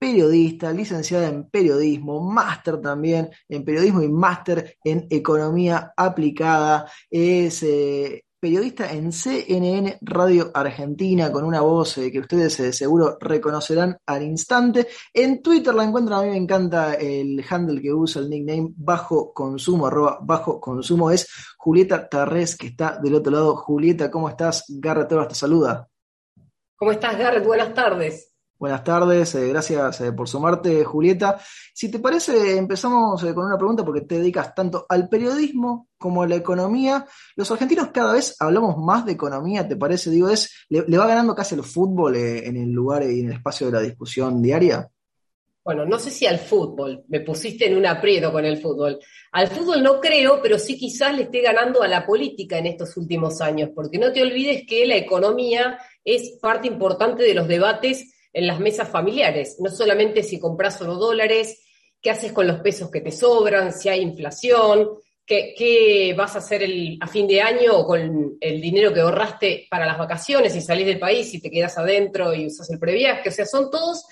periodista, licenciada en periodismo, máster también en periodismo y máster en economía aplicada. Es eh, periodista en CNN Radio Argentina con una voz eh, que ustedes eh, seguro reconocerán al instante. En Twitter la encuentran, a mí me encanta el handle que usa, el nickname bajo consumo, arroba bajo consumo, es Julieta Tarrés, que está del otro lado. Julieta, ¿cómo estás? Garrett te saluda. ¿Cómo estás, Garrett? Buenas tardes. Buenas tardes, eh, gracias eh, por sumarte, Julieta. Si te parece, empezamos eh, con una pregunta porque te dedicas tanto al periodismo como a la economía. Los argentinos cada vez hablamos más de economía, ¿te parece? Digo, es, le, va ganando casi el fútbol en el lugar y en el espacio de la discusión diaria. Bueno, no sé si al fútbol, me pusiste en un aprieto con el fútbol. Al fútbol no creo, pero sí quizás le esté ganando a la política en estos últimos años, porque no te olvides que la economía es parte importante de los debates en las mesas familiares, no solamente si compras o no dólares, qué haces con los pesos que te sobran, si hay inflación, qué, qué vas a hacer a fin de año con el dinero que ahorraste para las vacaciones, y salís del país y te quedas adentro y usas el previaje, o sea, son todos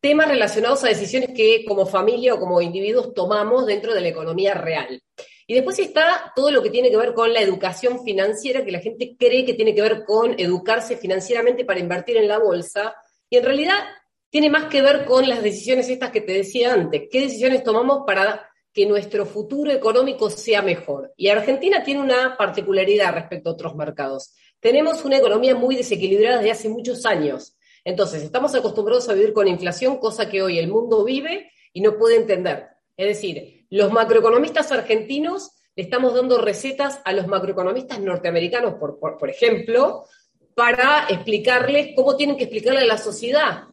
temas relacionados a decisiones que como familia o como individuos tomamos dentro de la economía real. Y después está todo lo que tiene que ver con la educación financiera, que la gente cree que tiene que ver con educarse financieramente para invertir en la bolsa, en realidad tiene más que ver con las decisiones estas que te decía antes. ¿Qué decisiones tomamos para que nuestro futuro económico sea mejor? Y Argentina tiene una particularidad respecto a otros mercados. Tenemos una economía muy desequilibrada desde hace muchos años. Entonces, estamos acostumbrados a vivir con inflación, cosa que hoy el mundo vive y no puede entender. Es decir, los macroeconomistas argentinos le estamos dando recetas a los macroeconomistas norteamericanos, por ejemplo, para explicarles cómo tienen que explicarle a la sociedad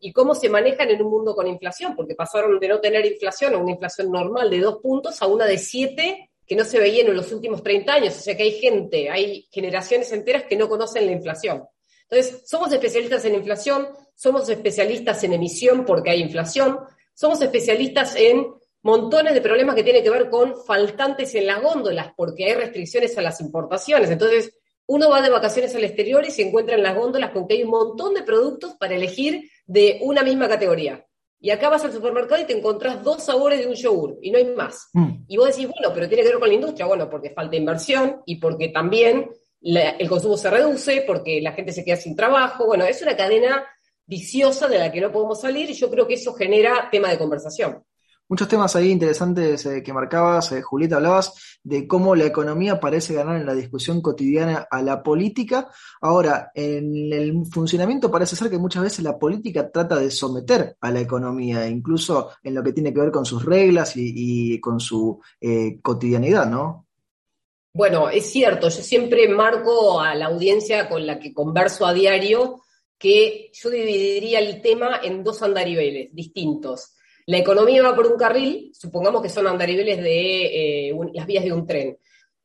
y cómo se manejan en un mundo con inflación, porque pasaron de no tener inflación a una inflación normal de dos puntos a una de siete que no se veía en los últimos 30 años. O sea que hay gente, hay generaciones enteras que no conocen la inflación. Entonces, somos especialistas en inflación, somos especialistas en emisión porque hay inflación, somos especialistas en montones de problemas que tienen que ver con faltantes en las góndolas porque hay restricciones a las importaciones. Entonces, uno va de vacaciones al exterior y se encuentra en las góndolas con que hay un montón de productos para elegir de una misma categoría. Y acá vas al supermercado y te encontrás dos sabores de un yogur y no hay más. Mm. Y vos decís, bueno, pero tiene que ver con la industria. Bueno, porque falta inversión y porque también el consumo se reduce, porque la gente se queda sin trabajo. Bueno, es una cadena viciosa de la que no podemos salir y yo creo que eso genera tema de conversación. Muchos temas ahí interesantes eh, que marcabas, eh, Julieta, hablabas de cómo la economía parece ganar en la discusión cotidiana a la política. Ahora, en el funcionamiento parece ser que muchas veces la política trata de someter a la economía, incluso en lo que tiene que ver con sus reglas y, con su eh, cotidianidad, ¿no? Bueno, es cierto, yo siempre marco a la audiencia con la que converso a diario que yo dividiría el tema en dos andariveles distintos la economía va por un carril, supongamos que son andariveles de eh, las vías de un tren.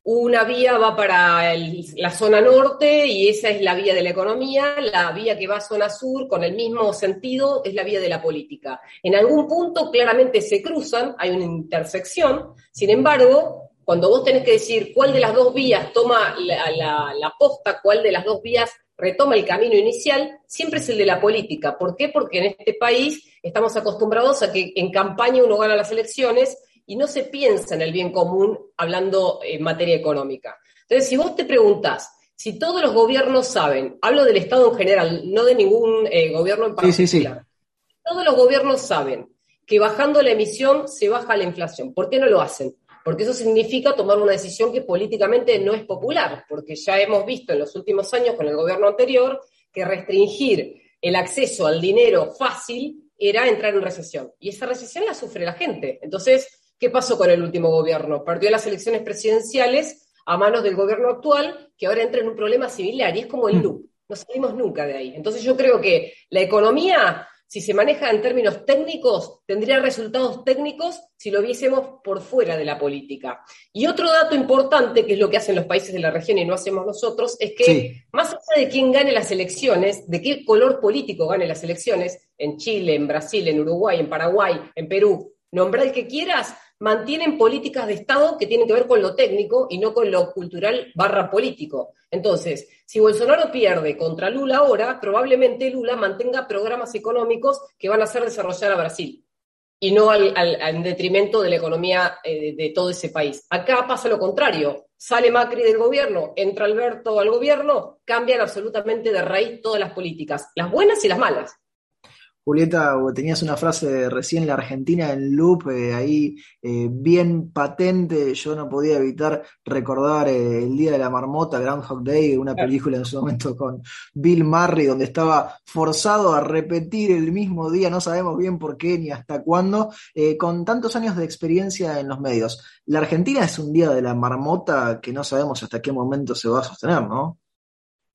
Una vía va para la zona norte y esa es la vía de la economía, la vía que va a zona sur con el mismo sentido es la vía de la política. En algún punto claramente se cruzan, hay una intersección, sin embargo, cuando vos tenés que decir cuál de las dos vías toma la, la posta, cuál de las dos vías retoma el camino inicial, siempre es el de la política. ¿Por qué? Porque en este país estamos acostumbrados a que en campaña uno gana las elecciones y no se piensa en el bien común hablando en materia económica. Entonces, si vos te preguntas, si todos los gobiernos saben, hablo del Estado en general, no de ningún eh, gobierno en particular, todos los gobiernos saben que bajando la emisión se baja la inflación, ¿por qué no lo hacen? porque eso significa tomar una decisión que políticamente no es popular, porque ya hemos visto en los últimos años con el gobierno anterior que restringir el acceso al dinero fácil era entrar en recesión. Y esa recesión la sufre la gente. Entonces, ¿qué pasó con el último gobierno? Perdió las elecciones presidenciales a manos del gobierno actual, que ahora entra en un problema similar, y es como el mm. loop. No salimos nunca de ahí. Entonces yo creo que la economía si se maneja en términos técnicos, tendría resultados técnicos si lo viésemos por fuera de la política. Y otro dato importante, que es lo que hacen los países de la región y no hacemos nosotros, es que más allá de quién gane las elecciones, de qué color político gane las elecciones, en Chile, en Brasil, en Uruguay, en Paraguay, en Perú, nombra el que quieras, mantienen políticas de Estado que tienen que ver con lo técnico y no con lo cultural barra político. Entonces, si Bolsonaro pierde contra Lula ahora, probablemente Lula mantenga programas económicos que van a hacer desarrollar a Brasil y no al, detrimento de la economía eh, de todo ese país. Acá pasa lo contrario. Sale Macri del gobierno, entra Alberto al gobierno, cambian absolutamente de raíz todas las políticas, las buenas y las malas. Julieta, tenías una frase recién la Argentina en loop, eh, ahí eh, bien patente. Yo no podía evitar recordar eh, El Día de la Marmota, Groundhog Day, una película en su momento con Bill Murray, donde estaba forzado a repetir el mismo día, no sabemos bien por qué ni hasta cuándo, con tantos años de experiencia en los medios. La Argentina es un Día de la Marmota que no sabemos hasta qué momento se va a sostener, ¿no?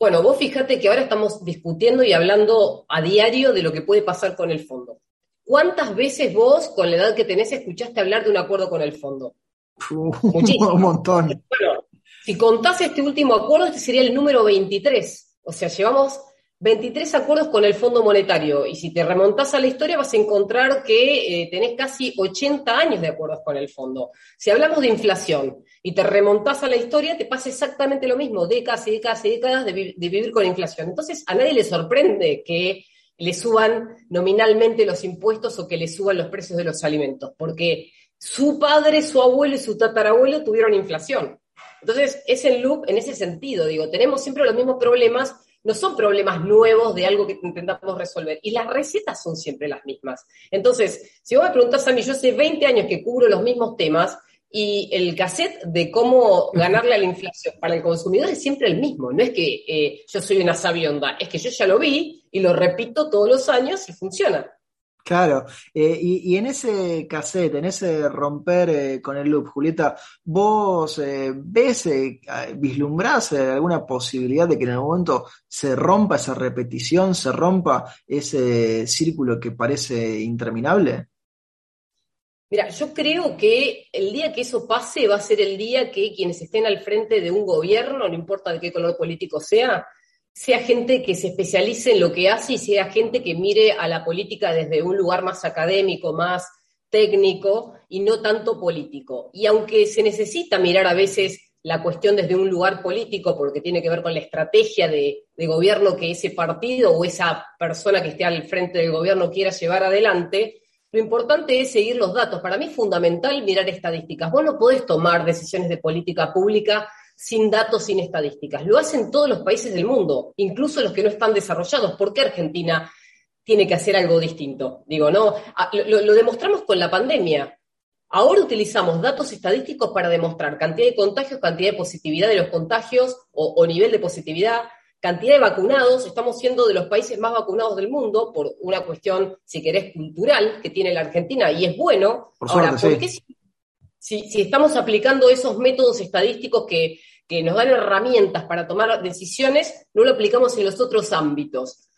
Bueno, vos fíjate que ahora estamos discutiendo y hablando a diario de lo que puede pasar con el fondo. ¿Cuántas veces vos, con la edad que tenés, escuchaste hablar de un acuerdo con el fondo? Muchísimo. Un montón. Bueno, si contás este último acuerdo, este sería el número 23. O sea, llevamos 23 acuerdos con el Fondo Monetario y si te remontás a la historia vas a encontrar que eh, tenés casi 80 años de acuerdos con el fondo. Si hablamos de inflación y te remontás a la historia, te pasa exactamente lo mismo, décadas y décadas y décadas de, de vivir con inflación. Entonces, a nadie le sorprende que le suban nominalmente los impuestos o que le suban los precios de los alimentos, porque su padre, su abuelo y su tatarabuelo tuvieron inflación. Entonces, es el loop en ese sentido, digo, tenemos siempre los mismos problemas no son problemas nuevos de algo que intentamos resolver. Y las recetas son siempre las mismas. Entonces, si vos me preguntás a mí, yo hace 20 años que cubro los mismos temas y el cassette de cómo ganarle a la inflación para el consumidor es siempre el mismo. No es que eh, yo soy una sabionda, es que yo ya lo vi y lo repito todos los años y funciona. Claro, eh, y, en ese cassette, en ese romper eh, con el loop, Julieta, ¿vos eh, ves, vislumbrás alguna posibilidad de que en algún momento se rompa esa repetición, se rompa ese círculo que parece interminable? Mira, yo creo que el día que eso pase va a ser el día que quienes estén al frente de un gobierno, no importa de qué color político sea, sea gente que se especialice en lo que hace y sea gente que mire a la política desde un lugar más académico, más técnico y no tanto político. Y aunque se necesita mirar a veces la cuestión desde un lugar político, porque tiene que ver con la estrategia de, gobierno que ese partido o esa persona que esté al frente del gobierno quiera llevar adelante, lo importante es seguir los datos. Para mí es fundamental mirar estadísticas. Vos no podés tomar decisiones de política pública sin datos, sin estadísticas. Lo hacen todos los países del mundo, incluso los que no están desarrollados. ¿Por qué Argentina tiene que hacer algo distinto? Digo, no, ah, lo, demostramos con la pandemia. Ahora utilizamos datos estadísticos para demostrar cantidad de contagios, cantidad de positividad de los contagios o, o nivel de positividad, cantidad de vacunados. Estamos siendo de los países más vacunados del mundo por una cuestión, si querés, cultural que tiene la Argentina y es bueno. Ahora, ¿por qué si, estamos aplicando esos métodos estadísticos que nos dan herramientas para tomar decisiones, no lo aplicamos en los otros ámbitos.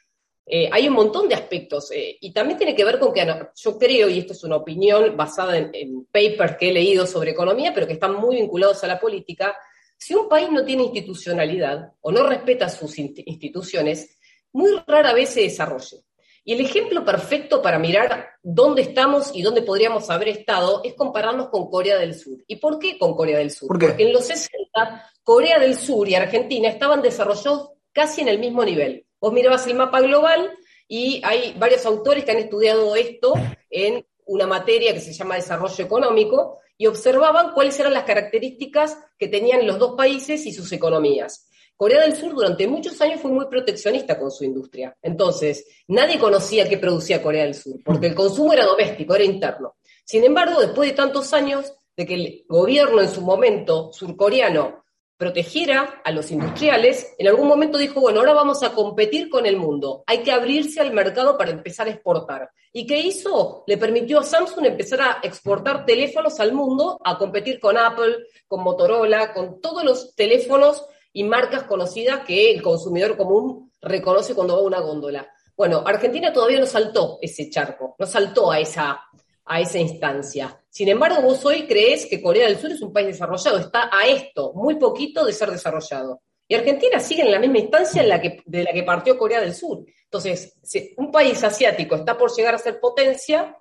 Eh, hay un montón de aspectos eh, y también tiene que ver con que yo creo, y esto es una opinión basada en, papers que he leído sobre economía, pero que están muy vinculados a la política, si un país no tiene institucionalidad o no respeta sus instituciones, muy rara vez se desarrolla. Y el ejemplo perfecto para mirar dónde estamos y dónde podríamos haber estado es compararnos con Corea del Sur. ¿Y por qué con Corea del Sur? Porque en los 60 Corea del Sur y Argentina estaban desarrollados casi en el mismo nivel. Vos mirabas el mapa global y hay varios autores que han estudiado esto en una materia que se llama desarrollo económico y observaban cuáles eran las características que tenían los dos países y sus economías. Corea del Sur durante muchos años fue muy proteccionista con su industria. Entonces, nadie conocía qué producía Corea del Sur, porque el consumo era doméstico, era interno. Sin embargo, después de tantos años de que el gobierno en su momento surcoreano protegiera a los industriales, en algún momento dijo, bueno, ahora vamos a competir con el mundo, hay que abrirse al mercado para empezar a exportar. ¿Y qué hizo? Le permitió a Samsung empezar a exportar teléfonos al mundo, a competir con Apple, con Motorola, con todos los teléfonos y marcas conocidas que el consumidor común reconoce cuando va a una góndola. Bueno, Argentina todavía no saltó ese charco, no saltó a esa, a esa instancia. Sin embargo, vos hoy crees que Corea del Sur es un país desarrollado, está a esto, muy poquito de ser desarrollado. Y Argentina sigue en la misma instancia en la que, de la que partió Corea del Sur. Entonces, un país asiático está por llegar a ser potencia,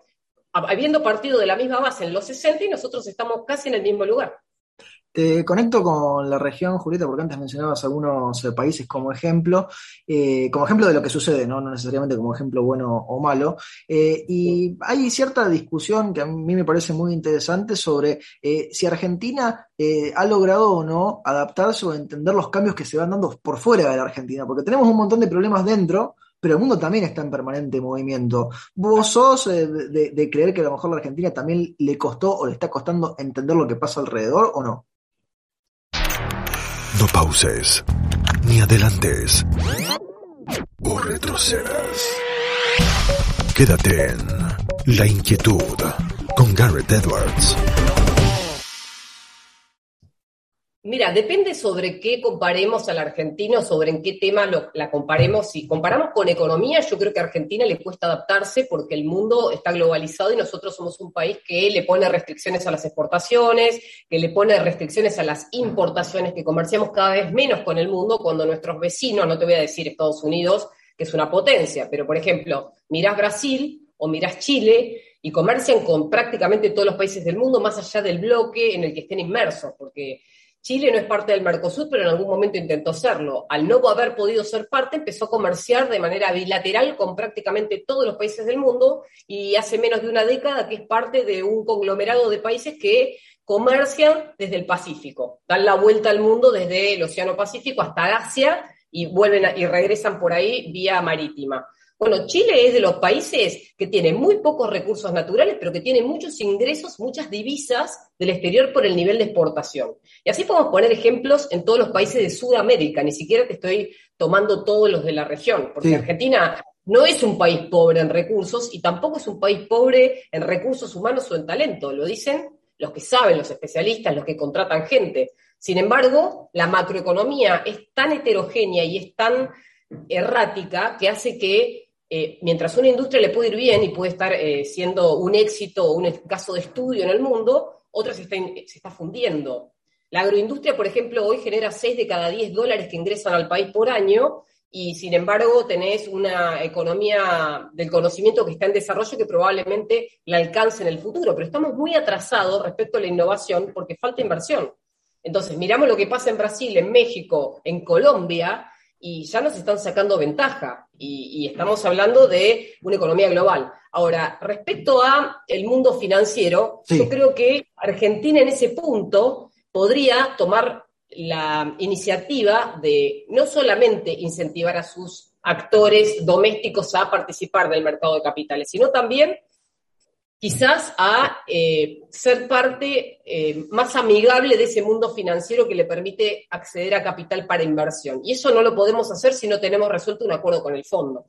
habiendo partido de la misma base en los 60 y nosotros estamos casi en el mismo lugar. Te conecto con la región, Julieta, porque antes mencionabas algunos eh, países como ejemplo, eh, como ejemplo de lo que sucede, ¿no? no necesariamente como ejemplo bueno o malo. Eh, y hay cierta discusión que a mí me parece muy interesante sobre si Argentina ha logrado o no adaptarse o entender los cambios que se van dando por fuera de la Argentina, porque tenemos un montón de problemas dentro, pero el mundo también está en permanente movimiento. ¿Vos sos de, de, creer que a lo mejor la Argentina también le costó o le está costando entender lo que pasa alrededor o no? No pauses, ni adelantes, o retrocedas. Quédate en La Inquietud con Garrett Edwards. Mira, depende sobre qué comparemos al argentino, sobre en qué tema la comparemos. Si comparamos con economía, yo creo que a Argentina le cuesta adaptarse porque el mundo está globalizado y nosotros somos un país que le pone restricciones a las exportaciones, que le pone restricciones a las importaciones, que comerciamos cada vez menos con el mundo cuando nuestros vecinos, no te voy a decir Estados Unidos, que es una potencia, pero por ejemplo, mirás Brasil o mirás Chile y comercian con prácticamente todos los países del mundo, más allá del bloque en el que estén inmersos, porque Chile no es parte del Mercosur, pero en algún momento intentó serlo. Al no haber podido ser parte, empezó a comerciar de manera bilateral con prácticamente todos los países del mundo y hace menos de una década que es parte de un conglomerado de países que comercian desde el Pacífico, dan la vuelta al mundo desde el Océano Pacífico hasta Asia y vuelven y regresan por ahí vía marítima. Bueno, Chile es de los países que tiene muy pocos recursos naturales, pero que tiene muchos ingresos, muchas divisas del exterior por el nivel de exportación. Y así podemos poner ejemplos en todos los países de Sudamérica, ni siquiera te estoy tomando todos los de la región, porque Argentina no es un país pobre en recursos y tampoco es un país pobre en recursos humanos o en talento, lo dicen los que saben, los especialistas, los que contratan gente. Sin embargo, la macroeconomía es tan heterogénea y es tan errática que hace que eh, mientras una industria le puede ir bien y puede estar eh, siendo un éxito o un caso de estudio en el mundo, otra se está, fundiendo. La agroindustria, por ejemplo, hoy genera 6 de cada 10 dólares que ingresan al país por año y sin embargo tenés una economía del conocimiento que está en desarrollo que probablemente la alcance en el futuro, pero estamos muy atrasados respecto a la innovación porque falta inversión. Entonces, miramos lo que pasa en Brasil, en México, en Colombia, y ya nos están sacando ventaja y, estamos hablando de una economía global. Ahora, respecto a el mundo financiero, yo creo que Argentina en ese punto podría tomar la iniciativa de no solamente incentivar a sus actores domésticos a participar del mercado de capitales, sino también quizás a eh, ser parte eh, más amigable de ese mundo financiero que le permite acceder a capital para inversión. Y eso no lo podemos hacer si no tenemos resuelto un acuerdo con el fondo.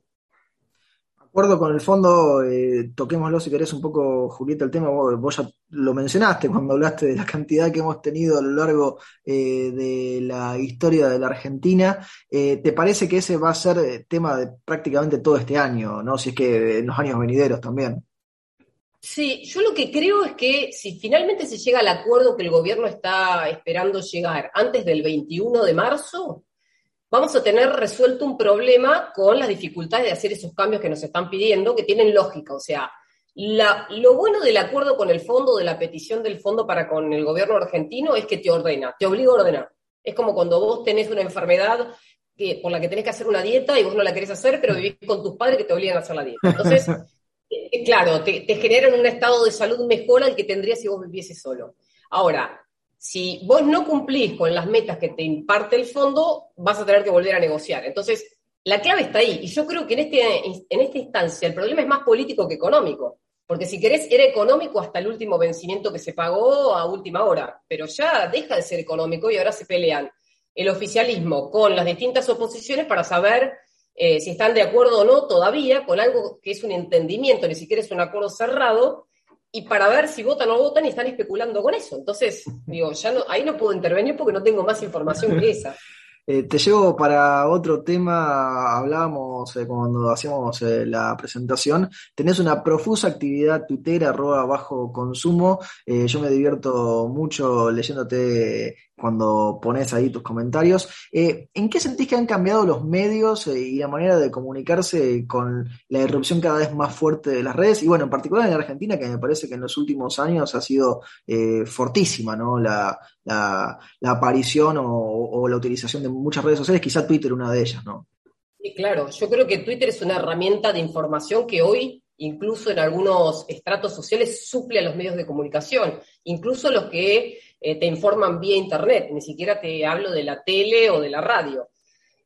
Acuerdo con el fondo, eh, toquémoslo si querés un poco, Julieta, el tema, vos, ya lo mencionaste cuando hablaste de la cantidad que hemos tenido a lo largo de la historia de la Argentina. ¿Te parece que ese va a ser tema de prácticamente todo este año, ¿no? si es que en los años venideros también? Sí, yo lo que creo es que si finalmente se llega al acuerdo que el gobierno está esperando llegar antes del 21 de marzo, vamos a tener resuelto un problema con las dificultades de hacer esos cambios que nos están pidiendo, que tienen lógica. O sea, lo bueno del acuerdo con el fondo, de la petición del fondo para con el gobierno argentino, es que te ordena, te obliga a ordenar. Es como cuando vos tenés una enfermedad que, por la que tenés que hacer una dieta y vos no la querés hacer, pero vivís con tus padres que te obligan a hacer la dieta. Entonces, claro, te, generan un estado de salud mejor al que tendrías si vos vivieses solo. Ahora, si vos no cumplís con las metas que te imparte el fondo, vas a tener que volver a negociar. Entonces, la clave está ahí. Y yo creo que en, este, en esta instancia el problema es más político que económico. Porque si querés, era económico hasta el último vencimiento que se pagó a última hora. Pero ya deja de ser económico y ahora se pelean el oficialismo con las distintas oposiciones para saber eh, si están de acuerdo o no todavía con algo que es un entendimiento, ni siquiera es un acuerdo cerrado, y para ver si votan o no votan y están especulando con eso. Entonces, digo, ya no, ahí no puedo intervenir porque no tengo más información que esa. Eh, te llevo para otro tema, hablábamos eh, cuando hacíamos eh, la presentación, tenés una profusa actividad tuitera, arroba bajo consumo, yo me divierto mucho leyéndote cuando pones ahí tus comentarios. ¿En qué sentís que han cambiado los medios y la manera de comunicarse con la irrupción cada vez más fuerte de las redes? Y bueno, en particular en Argentina, que me parece que en los últimos años ha sido fortísima, ¿no? La, aparición o la utilización de muchas redes sociales, quizá Twitter una de ellas, ¿no? Sí, claro. Yo creo que Twitter es una herramienta de información que hoy, incluso en algunos estratos sociales, suple a los medios de comunicación, incluso los que eh, te informan vía Internet, ni siquiera te hablo de la tele o de la radio.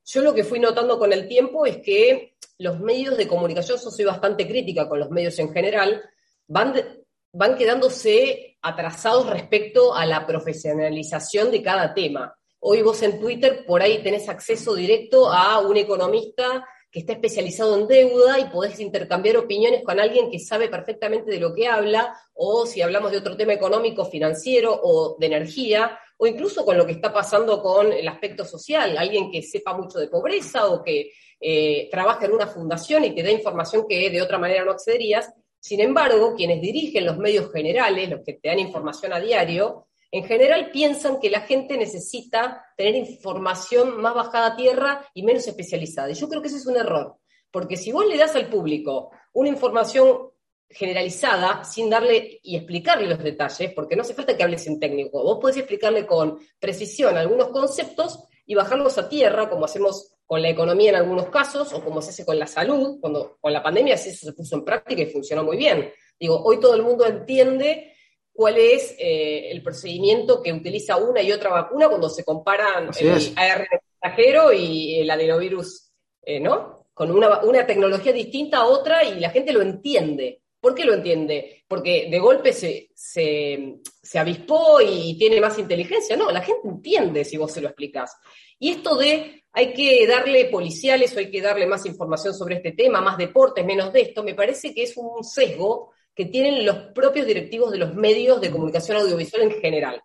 Yo lo que fui notando con el tiempo es que los medios de comunicación, yo soy bastante crítica con los medios en general, van, van quedándose atrasados respecto a la profesionalización de cada tema. Hoy vos en Twitter por ahí tenés acceso directo a un economista que está especializado en deuda y podés intercambiar opiniones con alguien que sabe perfectamente de lo que habla, o si hablamos de otro tema económico, financiero o de energía, o incluso con lo que está pasando con el aspecto social, alguien que sepa mucho de pobreza o que eh, trabaja en una fundación y te da información que de otra manera no accederías. Sin embargo, quienes dirigen los medios generales, los que te dan información a diario, en general piensan que la gente necesita tener información más bajada a tierra y menos especializada. Y yo creo que ese es un error, porque si vos le das al público una información generalizada sin darle y explicarle los detalles, porque no hace falta que hables en técnico, vos podés explicarle con precisión algunos conceptos y bajarlos a tierra, como hacemos con la economía en algunos casos, o como se hace con la salud, cuando con la pandemia eso se puso en práctica y funcionó muy bien. Digo, hoy todo el mundo entiende cuál es eh, el procedimiento que utiliza una y otra vacuna cuando se comparan el ARN mensajero y el adenovirus, eh, ¿no? Con una, tecnología distinta a otra y la gente lo entiende. ¿Por qué lo entiende? Porque de golpe se, se, avispó y tiene más inteligencia. No, la gente entiende si vos se lo explicás. Y esto de hay que darle policiales o hay que darle más información sobre este tema, más deportes, menos de esto, me parece que es un sesgo que tienen los propios directivos de los medios de comunicación audiovisual en general.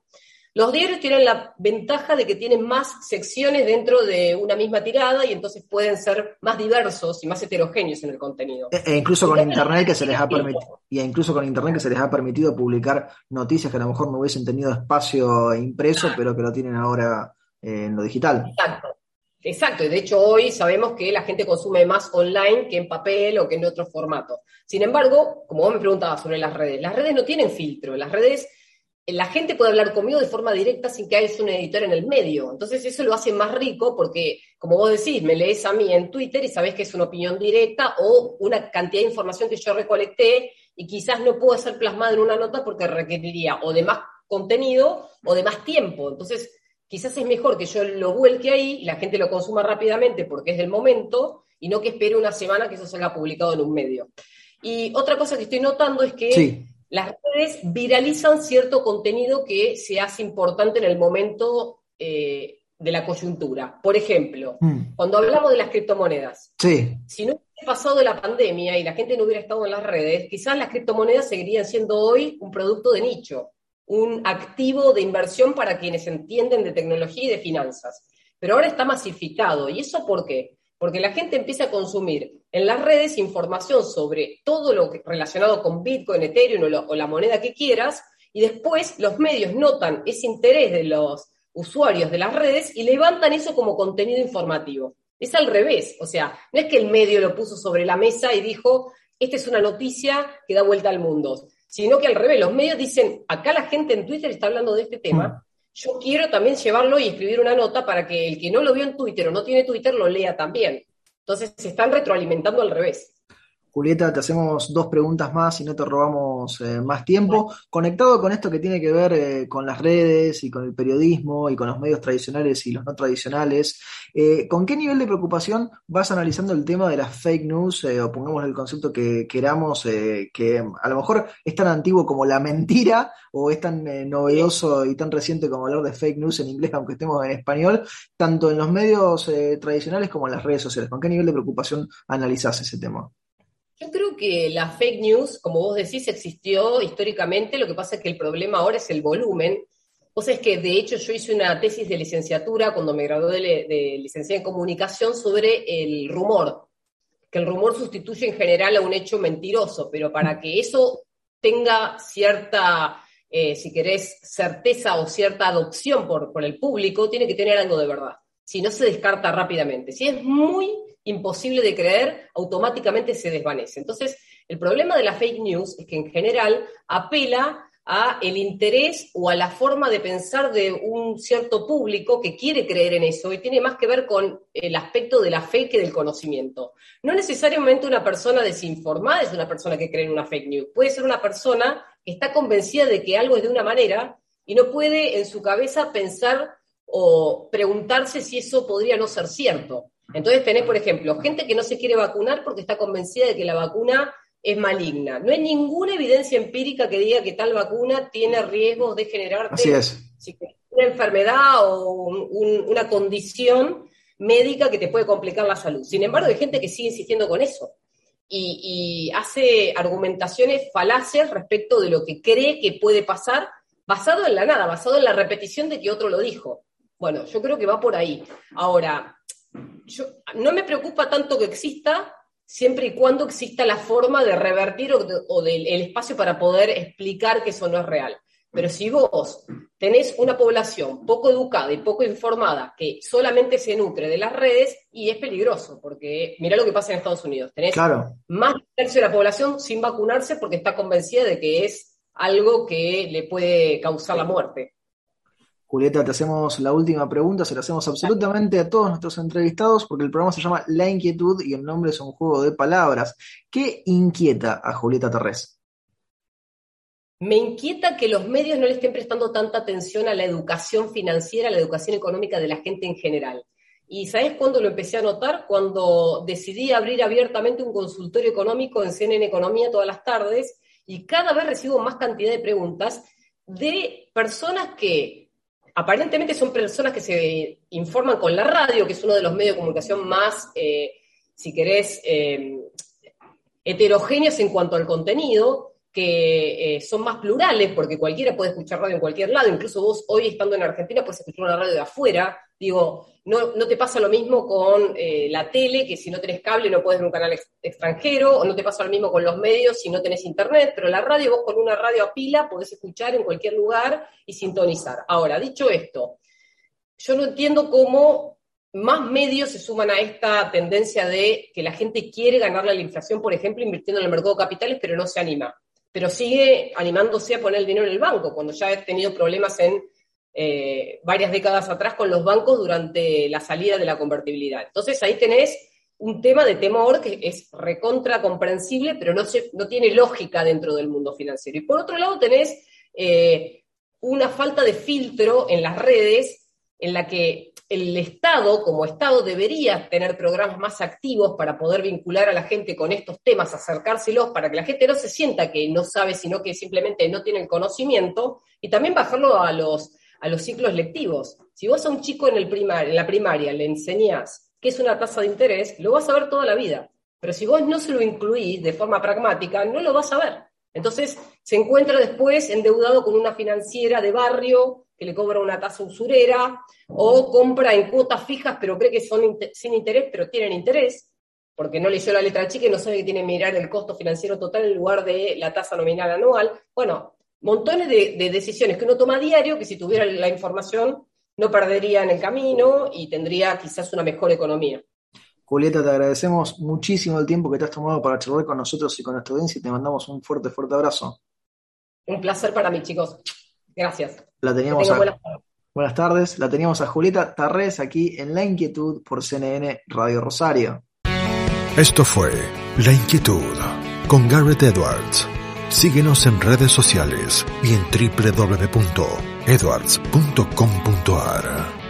Los diarios tienen la ventaja de que tienen más secciones dentro de una misma tirada y entonces pueden ser más diversos y más heterogéneos en el contenido. E, e incluso con internet que se les ha permitido y incluso con internet que se les ha permitido publicar noticias que a lo mejor no hubiesen tenido espacio impreso, pero que lo tienen ahora en lo digital. Exacto. Exacto, y de hecho hoy sabemos que la gente consume más online que en papel o que en otro formato. Sin embargo, como vos me preguntabas sobre las redes, las redes no tienen filtro, las redes, la gente puede hablar conmigo de forma directa sin que haya un editor en el medio. Entonces eso lo hace más rico porque, como vos decís, me lees a mí en Twitter y sabés que es una opinión directa o una cantidad de información que yo recolecté y quizás no puedo ser plasmada en una nota porque requeriría o de más contenido o de más tiempo. Entonces, quizás es mejor que yo lo vuelque ahí y la gente lo consuma rápidamente porque es del momento y no que espere una semana que eso salga publicado en un medio. Y otra cosa que estoy notando es que las redes viralizan cierto contenido que se hace importante en el momento eh, de la coyuntura. Por ejemplo, mm. cuando hablamos de las criptomonedas, si no hubiera pasado la pandemia y la gente no hubiera estado en las redes, quizás las criptomonedas seguirían siendo hoy un producto de nicho un activo de inversión para quienes entienden de tecnología y de finanzas. Pero ahora está masificado. ¿Y eso por qué? Porque la gente empieza a consumir en las redes información sobre todo lo relacionado con Bitcoin, Ethereum o, la moneda que quieras, y después los medios notan ese interés de los usuarios de las redes y levantan eso como contenido informativo. Es al revés, o sea, no es que el medio lo puso sobre la mesa y dijo, esta es una noticia que da vuelta al mundo, sino que al revés, los medios dicen, acá la gente en Twitter está hablando de este tema, mm. yo quiero también llevarlo y escribir una nota para que el que no lo vio en Twitter o no tiene Twitter lo lea también. Entonces se están retroalimentando al revés. Julieta, te hacemos dos preguntas más y no te robamos eh, más tiempo. Conectado con esto que tiene que ver eh, con las redes y con el periodismo y con los medios tradicionales y los no tradicionales, eh, ¿con qué nivel de preocupación vas analizando el tema de las fake news o pongamos el concepto que queramos, que a lo mejor es tan antiguo como la mentira o es tan novedoso y tan reciente como hablar de fake news en inglés, aunque estemos en español, tanto en los medios tradicionales como en las redes sociales? ¿Con qué nivel de preocupación analizás ese tema? Yo creo que la fake news, como vos decís, existió históricamente, lo que pasa es que el problema ahora es el volumen sea, es que de hecho yo hice una tesis de licenciatura cuando me gradué de, de licenciada en comunicación sobre el rumor, que el rumor sustituye en general a un hecho mentiroso, pero para que eso tenga cierta, eh, si querés, certeza o cierta adopción por el público, tiene que tener algo de verdad. Si no, se descarta rápidamente. Si es muy imposible de creer, automáticamente se desvanece. Entonces, el problema de la fake news es que en general apela a el interés o a la forma de pensar de un cierto público que quiere creer en eso y tiene más que ver con el aspecto de la fe que del conocimiento. No necesariamente una persona desinformada es una persona que cree en una fake news, puede ser una persona que está convencida de que algo es de una manera y no puede en su cabeza pensar o preguntarse si eso podría no ser cierto. Entonces tenés, por ejemplo, gente que no se quiere vacunar porque está convencida de que la vacuna es maligna. No hay ninguna evidencia empírica que diga que tal vacuna tiene riesgos de generarte una enfermedad o una condición médica que te puede complicar la salud. Sin embargo, hay gente que sigue insistiendo con eso y, y hace argumentaciones falaces respecto de lo que cree que puede pasar, basado en la nada, basado en la repetición de que otro lo dijo. Bueno, yo creo que va por ahí. Ahora, yo, no me preocupa tanto que exista, siempre y cuando exista la forma de revertir o, del el espacio para poder explicar que eso no es real. Pero si vos tenés una población poco educada y poco informada que solamente se nutre de las redes, y es peligroso, porque mira lo que pasa en Estados Unidos. Tenés más de un tercio de la población sin vacunarse porque está convencida de que es algo que le puede causar la muerte. Julieta, te hacemos la última pregunta, se la hacemos absolutamente a todos nuestros entrevistados porque el programa se llama La Inquietud y el nombre es un juego de palabras. ¿Qué inquieta a Julieta Terrés? Me inquieta que los medios no le estén prestando tanta atención a la educación financiera, a la educación económica de la gente en general. ¿Y sabes cuándo lo empecé a notar? Cuando decidí abrir abiertamente un consultorio económico en CNN Economía todas las tardes y cada vez recibo más cantidad de preguntas de personas que aparentemente son personas que se informan con la radio, que es uno de los medios de comunicación más, eh, si querés, eh, heterogéneos en cuanto al contenido, que eh, son más plurales, porque cualquiera puede escuchar radio en cualquier lado, incluso vos hoy estando en Argentina puedes escuchar una radio de afuera, digo, no, no te pasa lo mismo con eh, la tele, que si no tenés cable no puedes ver un canal extranjero, o no te pasa lo mismo con los medios si no tenés internet, pero la radio, vos con una radio a pila podés escuchar en cualquier lugar y sintonizar. Ahora, dicho esto, yo no entiendo cómo más medios se suman a esta tendencia de que la gente quiere ganarle a la inflación, por ejemplo, invirtiendo en el mercado de capitales, pero no se anima pero sigue animándose a poner el dinero en el banco, cuando ya he tenido problemas en eh, varias décadas atrás con los bancos durante la salida de la convertibilidad. Entonces ahí tenés un tema de temor que es recontra comprensible, pero no, se, no tiene lógica dentro del mundo financiero. Y por otro lado tenés eh, una falta de filtro en las redes en la que el Estado, como Estado, debería tener programas más activos para poder vincular a la gente con estos temas, acercárselos, para que la gente no se sienta que no sabe, sino que simplemente no tiene el conocimiento, y también bajarlo a los, a los ciclos lectivos. Si vos a un chico en, el en la primaria le enseñás qué es una tasa de interés, lo vas a ver toda la vida. Pero si vos no se lo incluís de forma pragmática, no lo vas a ver. Entonces se encuentra después endeudado con una financiera de barrio que le cobra una tasa usurera, o compra en cuotas fijas, pero cree que son sin interés, pero tienen interés, porque no leyó la letra chica y no sabe que tiene que mirar el costo financiero total en lugar de la tasa nominal anual. Bueno, montones de, de decisiones que uno toma a diario, que si tuviera la información no perdería en el camino y tendría quizás una mejor economía. Julieta, te agradecemos muchísimo el tiempo que te has tomado para charlar con nosotros y con nuestra audiencia y te mandamos un fuerte, fuerte abrazo. Un placer para mí, chicos. Gracias. La teníamos buenas, tardes. La teníamos a Julieta Tarrés aquí en La Inquietud por CNN Radio Rosario. Esto fue La Inquietud con Garrett Edwards. Síguenos en redes sociales y en www.edwards.com.ar.